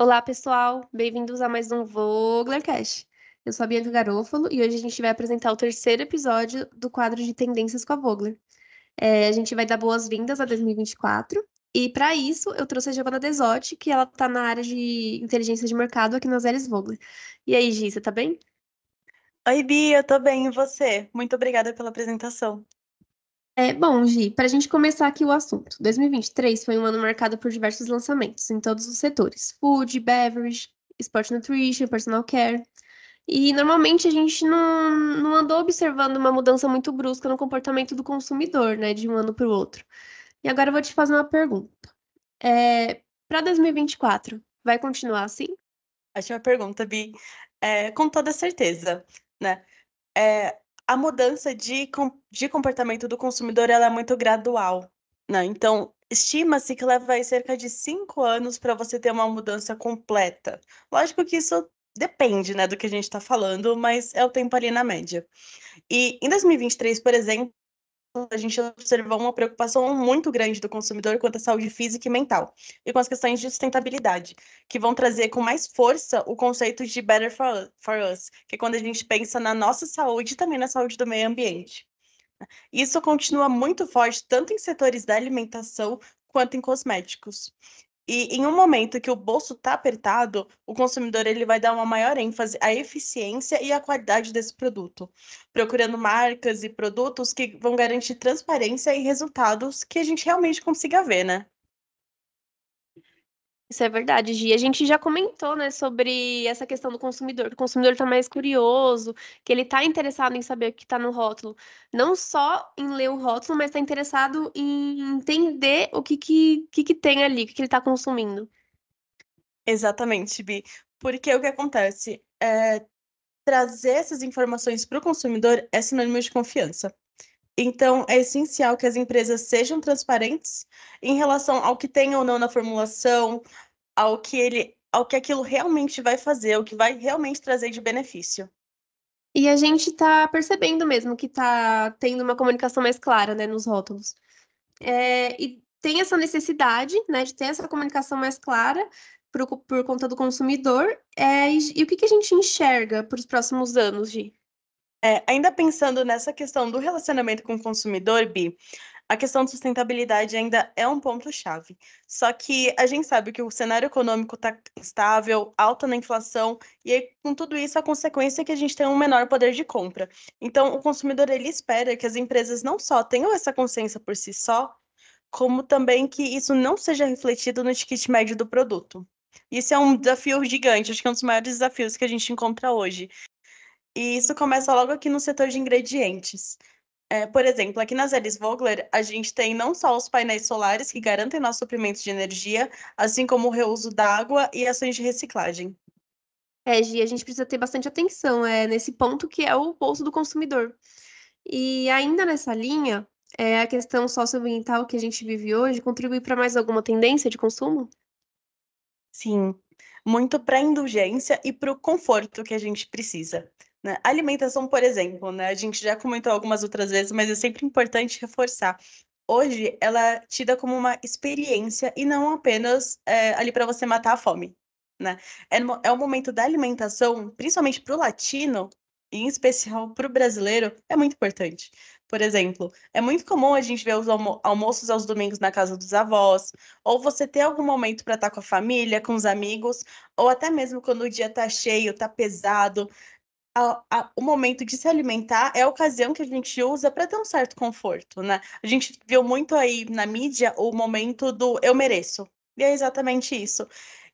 Olá, pessoal. Bem-vindos a mais um Voglercast. Eu sou a Bianca Garofalo e hoje a gente vai apresentar o terceiro episódio do quadro de Tendências com a Vogler. É, a gente vai dar boas-vindas a 2024 e para isso eu trouxe a Giovanna Desotti, que ela está na área de inteligência de mercado aqui nas Elis Vogler. E aí, Gi, você tá bem? Oi, Bia, eu tô bem, e você? Muito obrigada pela apresentação. É, bom, Gi, para a gente começar aqui o assunto, 2023 foi um ano marcado por diversos lançamentos em todos os setores: food, beverage, sport nutrition, personal care. E normalmente a gente não, não andou observando uma mudança muito brusca no comportamento do consumidor, né, de um ano para o outro. E agora eu vou te fazer uma pergunta. É, para 2024, vai continuar assim? Ótima pergunta, Bi. É, com toda certeza, né? É, a mudança de, de comportamento do consumidor ela é muito gradual. Né? Então, estima-se que leva cerca de cinco anos para você ter uma mudança completa. Lógico que isso depende né, do que a gente está falando, mas é o tempo ali na média. E em 2023, por exemplo, a gente observou uma preocupação muito grande do consumidor quanto à saúde física e mental, e com as questões de sustentabilidade, que vão trazer com mais força o conceito de better for, for us, que é quando a gente pensa na nossa saúde e também na saúde do meio ambiente. Isso continua muito forte tanto em setores da alimentação quanto em cosméticos. E em um momento que o bolso está apertado, o consumidor ele vai dar uma maior ênfase à eficiência e à qualidade desse produto, procurando marcas e produtos que vão garantir transparência e resultados que a gente realmente consiga ver, né? Isso é verdade, Gi. A gente já comentou, né, sobre essa questão do consumidor. O consumidor está mais curioso, que ele está interessado em saber o que está no rótulo. Não só em ler o rótulo, mas está interessado em entender o que, que, que, que tem ali, o que, que ele está consumindo. Exatamente, Bi. Porque o que acontece? É, trazer essas informações para o consumidor é sinônimo de confiança. Então, é essencial que as empresas sejam transparentes em relação ao que tem ou não na formulação, ao que ele, ao que aquilo realmente vai fazer, o que vai realmente trazer de benefício. E a gente está percebendo mesmo que está tendo uma comunicação mais clara, né, nos rótulos. É, e tem essa necessidade, né, de ter essa comunicação mais clara por, conta do consumidor. É, e, e, o que, que a gente enxerga para os próximos anos, Gi? É, ainda pensando nessa questão do relacionamento com o consumidor, Bi, a questão de sustentabilidade ainda é um ponto-chave. Só que a gente sabe que o cenário econômico está estável, alta na inflação, e aí, com tudo isso, a consequência é que a gente tem um menor poder de compra. Então, o consumidor ele espera que as empresas não só tenham essa consciência por si só, como também que isso não seja refletido no ticket médio do produto. Isso é um desafio gigante, acho que é um dos maiores desafios que a gente encontra hoje. E isso começa logo aqui no setor de ingredientes. É, por exemplo, aqui nas Elis Vogler, a gente tem não só os painéis solares que garantem nosso suprimento de energia, assim como o reuso da água e ações de reciclagem. É, Gi, a gente precisa ter bastante atenção é, nesse ponto que é o bolso do consumidor. E ainda nessa linha, é, a questão socioambiental que a gente vive hoje contribui para mais alguma tendência de consumo? Sim, muito para a indulgência e para o conforto que a gente precisa. Né? Alimentação, por exemplo, né? A gente já comentou algumas outras vezes, mas é sempre importante reforçar. Hoje, ela é tida como uma experiência e não apenas é, ali para você matar a fome. Né? É, é o momento da alimentação, principalmente para o latino, e em especial para o brasileiro, é muito importante. Por exemplo, é muito comum a gente ver os almo almoços aos domingos na casa dos avós, ou você ter algum momento para estar tá com a família, com os amigos, ou até mesmo quando o dia está cheio, está pesado, a, a, o momento de se alimentar é a ocasião que a gente usa para ter um certo conforto, né? A gente viu muito aí na mídia o momento do eu mereço. E é exatamente isso.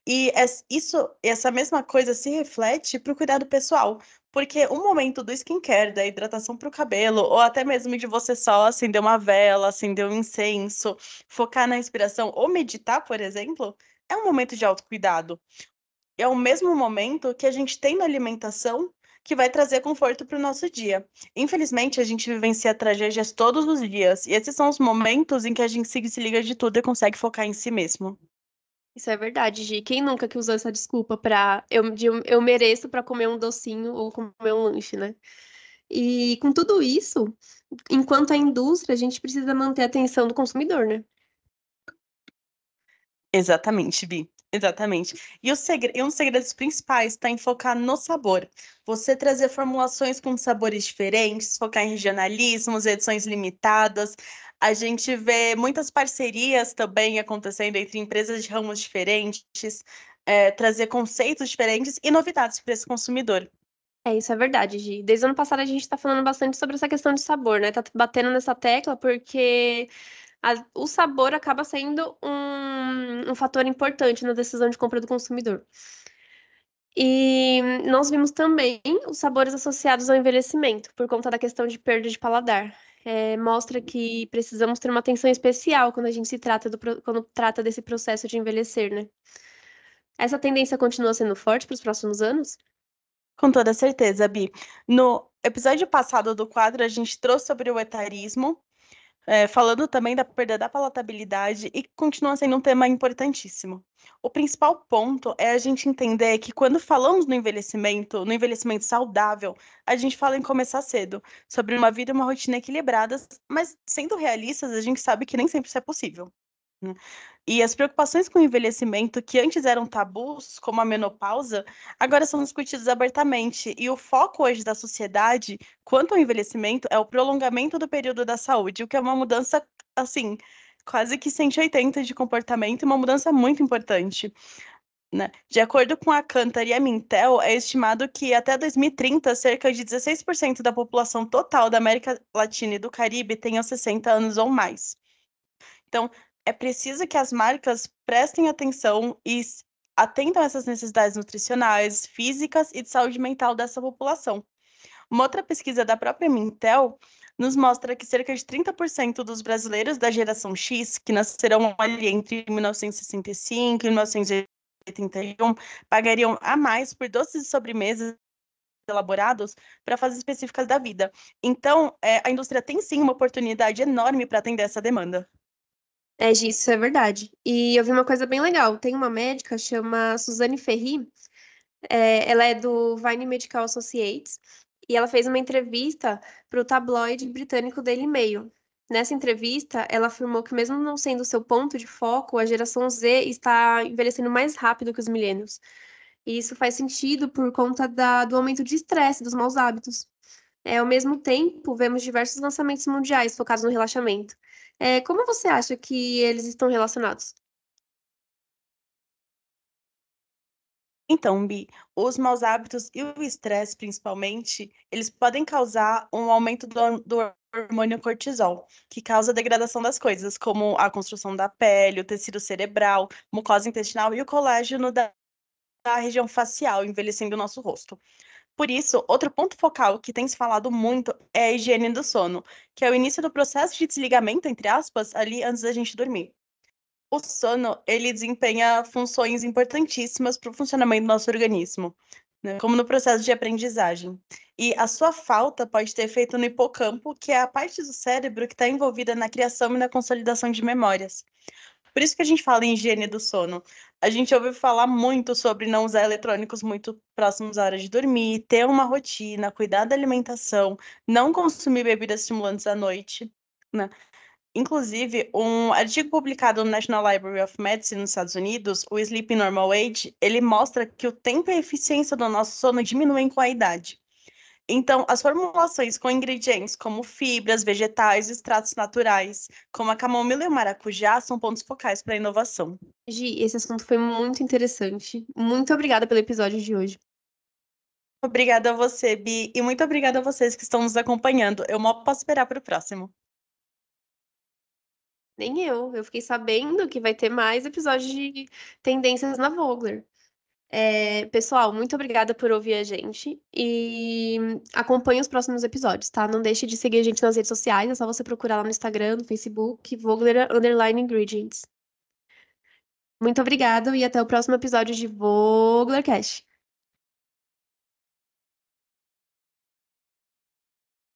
E isso, essa mesma coisa se reflete para o cuidado pessoal. Porque o momento do skincare, da hidratação para o cabelo, ou até mesmo de você só acender uma vela, acender um incenso, focar na inspiração ou meditar, por exemplo, é um momento de autocuidado. É o mesmo momento que a gente tem na alimentação que vai trazer conforto para o nosso dia. Infelizmente, a gente vivencia tragédias todos os dias, e esses são os momentos em que a gente se liga de tudo e consegue focar em si mesmo. Isso é verdade, Gi. Quem nunca que usou essa desculpa para eu, eu mereço para comer um docinho ou comer um lanche, né? E com tudo isso, enquanto a indústria, a gente precisa manter a atenção do consumidor, né? Exatamente, Bi. Exatamente. E, segre... e um dos segredos principais está em focar no sabor. Você trazer formulações com sabores diferentes, focar em regionalismos, edições limitadas. A gente vê muitas parcerias também acontecendo entre empresas de ramos diferentes, é, trazer conceitos diferentes e novidades para esse consumidor. É, isso é verdade, Gi. Desde o ano passado a gente está falando bastante sobre essa questão de sabor, né? Tá batendo nessa tecla porque a, o sabor acaba sendo um, um fator importante na decisão de compra do consumidor. E nós vimos também os sabores associados ao envelhecimento, por conta da questão de perda de paladar. É, mostra que precisamos ter uma atenção especial quando a gente se trata do, quando trata desse processo de envelhecer, né? Essa tendência continua sendo forte para os próximos anos? Com toda certeza, Bi. No episódio passado do quadro, a gente trouxe sobre o etarismo é, falando também da perda da palatabilidade e continua sendo um tema importantíssimo. O principal ponto é a gente entender que quando falamos no envelhecimento, no envelhecimento saudável, a gente fala em começar cedo, sobre uma vida e uma rotina equilibradas, mas sendo realistas, a gente sabe que nem sempre isso é possível. E as preocupações com o envelhecimento, que antes eram tabus, como a menopausa, agora são discutidas abertamente. E o foco hoje da sociedade, quanto ao envelhecimento, é o prolongamento do período da saúde, o que é uma mudança, assim, quase que 180 de comportamento, uma mudança muito importante. Né? De acordo com a Cantar e a Mintel, é estimado que até 2030, cerca de 16% da população total da América Latina e do Caribe tenham 60 anos ou mais. Então, é preciso que as marcas prestem atenção e atentam a essas necessidades nutricionais, físicas e de saúde mental dessa população. Uma outra pesquisa da própria Mintel nos mostra que cerca de 30% dos brasileiros da geração X, que nascerão ali entre 1965 e 1981, pagariam a mais por doces e sobremesas elaborados para fases específicas da vida. Então, é, a indústria tem sim uma oportunidade enorme para atender essa demanda. É, isso é verdade. E eu vi uma coisa bem legal. Tem uma médica, chama Suzane Ferri, é, ela é do Vine Medical Associates, e ela fez uma entrevista para o tabloide britânico Daily Mail. Nessa entrevista, ela afirmou que, mesmo não sendo seu ponto de foco, a geração Z está envelhecendo mais rápido que os milênios. E isso faz sentido por conta da, do aumento de estresse, dos maus hábitos. É, ao mesmo tempo, vemos diversos lançamentos mundiais focados no relaxamento. É, como você acha que eles estão relacionados? Então, Bi, os maus hábitos e o estresse, principalmente, eles podem causar um aumento do, do hormônio cortisol, que causa a degradação das coisas, como a construção da pele, o tecido cerebral, mucosa intestinal e o colágeno da, da região facial, envelhecendo o nosso rosto. Por isso, outro ponto focal que tem se falado muito é a higiene do sono, que é o início do processo de desligamento, entre aspas, ali antes da gente dormir. O sono, ele desempenha funções importantíssimas para o funcionamento do nosso organismo, né? como no processo de aprendizagem. E a sua falta pode ter efeito no hipocampo, que é a parte do cérebro que está envolvida na criação e na consolidação de memórias. Por isso que a gente fala em higiene do sono. A gente ouve falar muito sobre não usar eletrônicos muito próximos à hora de dormir, ter uma rotina, cuidar da alimentação, não consumir bebidas estimulantes à noite, né? Inclusive, um artigo publicado no National Library of Medicine nos Estados Unidos, o Sleep Normal Age, ele mostra que o tempo e a eficiência do nosso sono diminuem com a idade. Então, as formulações com ingredientes como fibras, vegetais, extratos naturais, como a camomila e o maracujá, são pontos focais para a inovação. Gi, esse assunto foi muito interessante. Muito obrigada pelo episódio de hoje. Obrigada a você, Bi, e muito obrigada a vocês que estão nos acompanhando. Eu mal posso esperar para o próximo. Nem eu. Eu fiquei sabendo que vai ter mais episódios de tendências na Vogler. É, pessoal, muito obrigada por ouvir a gente e acompanhe os próximos episódios, tá? Não deixe de seguir a gente nas redes sociais, é só você procurar lá no Instagram, no Facebook, Vogler Underline Ingredients. Muito obrigada e até o próximo episódio de Vogler Cash.